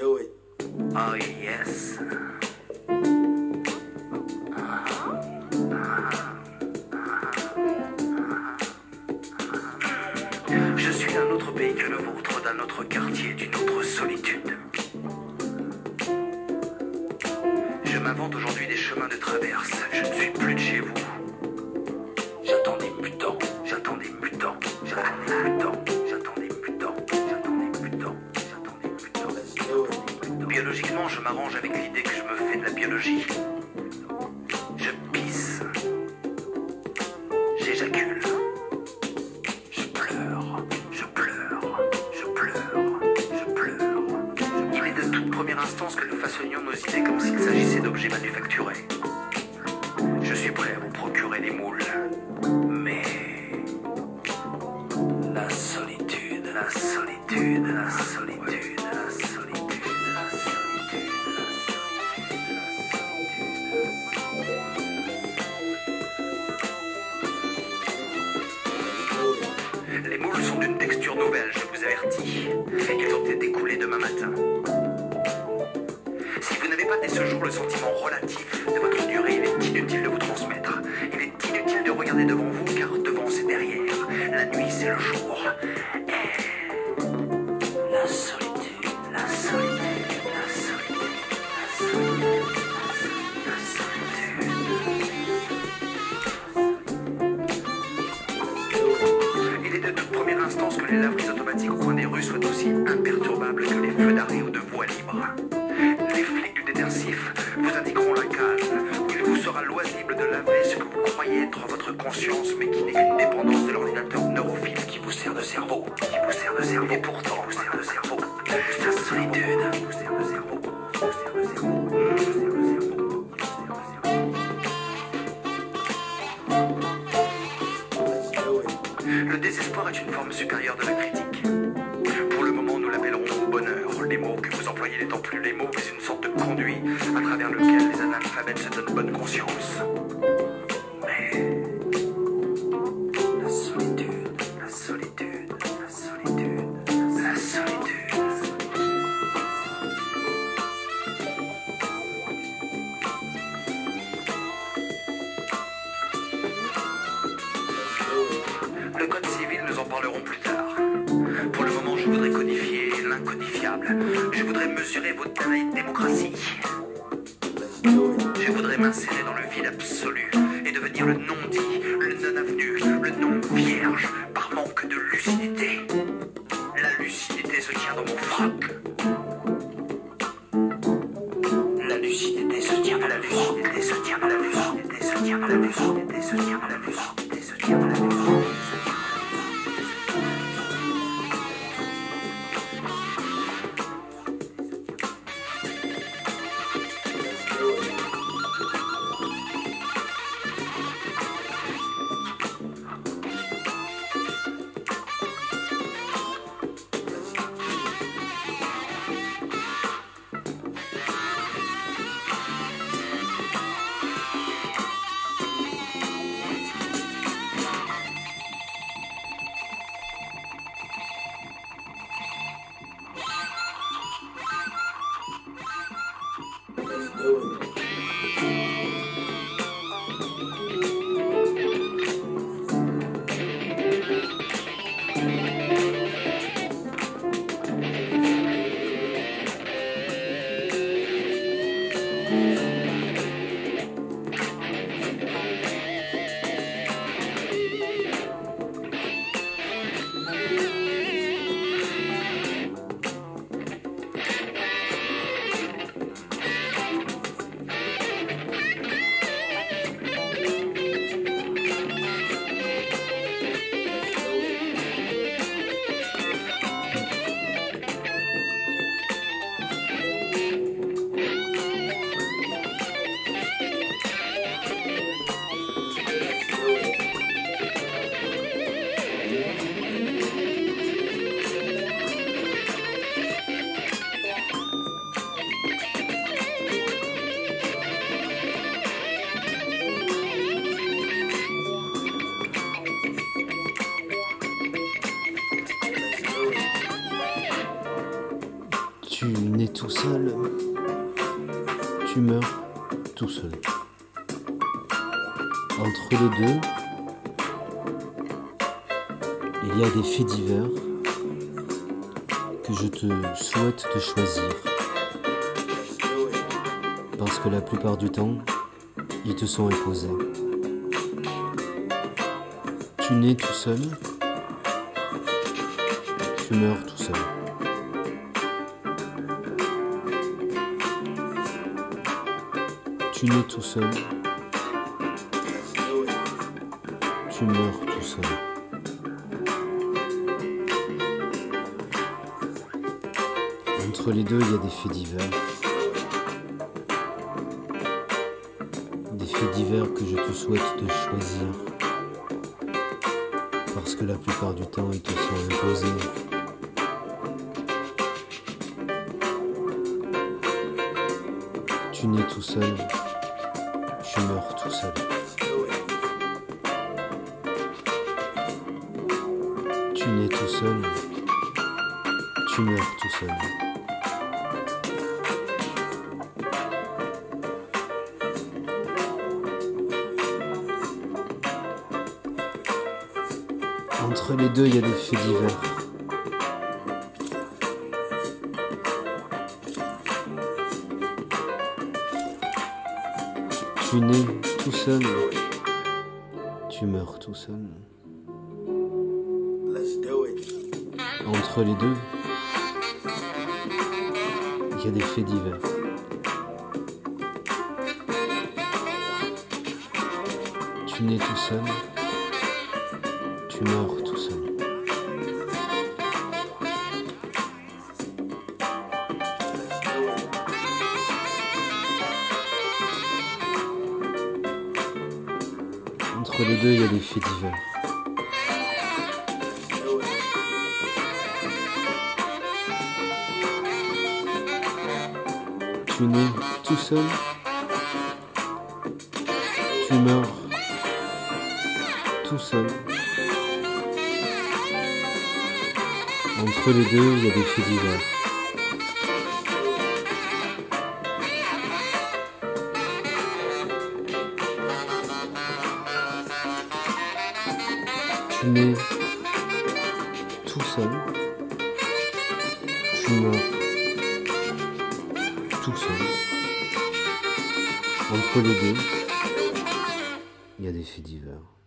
Oh yes. Je suis d'un autre pays que le vôtre, d'un autre quartier, d'une autre solitude. Je m'invente aujourd'hui des chemins de traverse. Je ne suis Je m'arrange avec l'idée que je me fais de la biologie. Je pisse. J'éjacule. Je pleure. Je pleure. Je pleure. Je pleure. Il est de toute première instance que nous façonnions nos idées comme s'il s'agissait d'objets manufacturés. Je suis prêt à vous procurer des moules. Mais. La solitude, la solitude, la solitude, vous avertis. Ils ont été découlés demain matin. Si vous n'avez pas dès ce jour le sentiment relatif de votre durée, il est inutile de vous transmettre. Il est inutile de regarder devant vous, automatiques au coin des rues soient aussi imperturbables que les feux d'arrêt ou de voie libre. Les flics du détensif vous indiqueront la case où il vous sera loisible de laver ce que vous croyez être votre conscience, mais qui n'est qu'une dépendance de l'ordinateur neurophile qui vous sert de cerveau, qui vous sert de cerveau, et pourtant vous sert de cerveau. Employez n'étant plus les mots, mais une sorte de conduit à travers lequel les analphabètes se donnent bonne conscience. Je voudrais mesurer votre démocratie. Let's do it. Je voudrais m'insérer dans le vide absolu Tu nais tout seul, tu meurs tout seul. Entre les deux, il y a des faits divers que je te souhaite de choisir. Parce que la plupart du temps, ils te sont imposés. Tu nais tout seul, tu meurs tout seul. Tu nais tout seul, tu meurs tout seul. Entre les deux, il y a des faits divers. Des faits divers que je te souhaite de choisir. Parce que la plupart du temps, ils te sont imposés. Tu nais tout seul, tu meurs tout seul. Tu nais tout seul, tu meurs tout seul. Entre les deux, il y a des faits divers. Tu nais tout seul, tu meurs tout seul. Entre les deux, il y a des faits divers. Tu nais tout seul, tu meurs tout seul. Entre les deux, il y a des faits divers. Tu nais tout seul, tu meurs tout seul. Entre les deux, il y a des faits divers. Nais tout seul, tu meurs tout seul. Entre les deux, il y a des faits divers.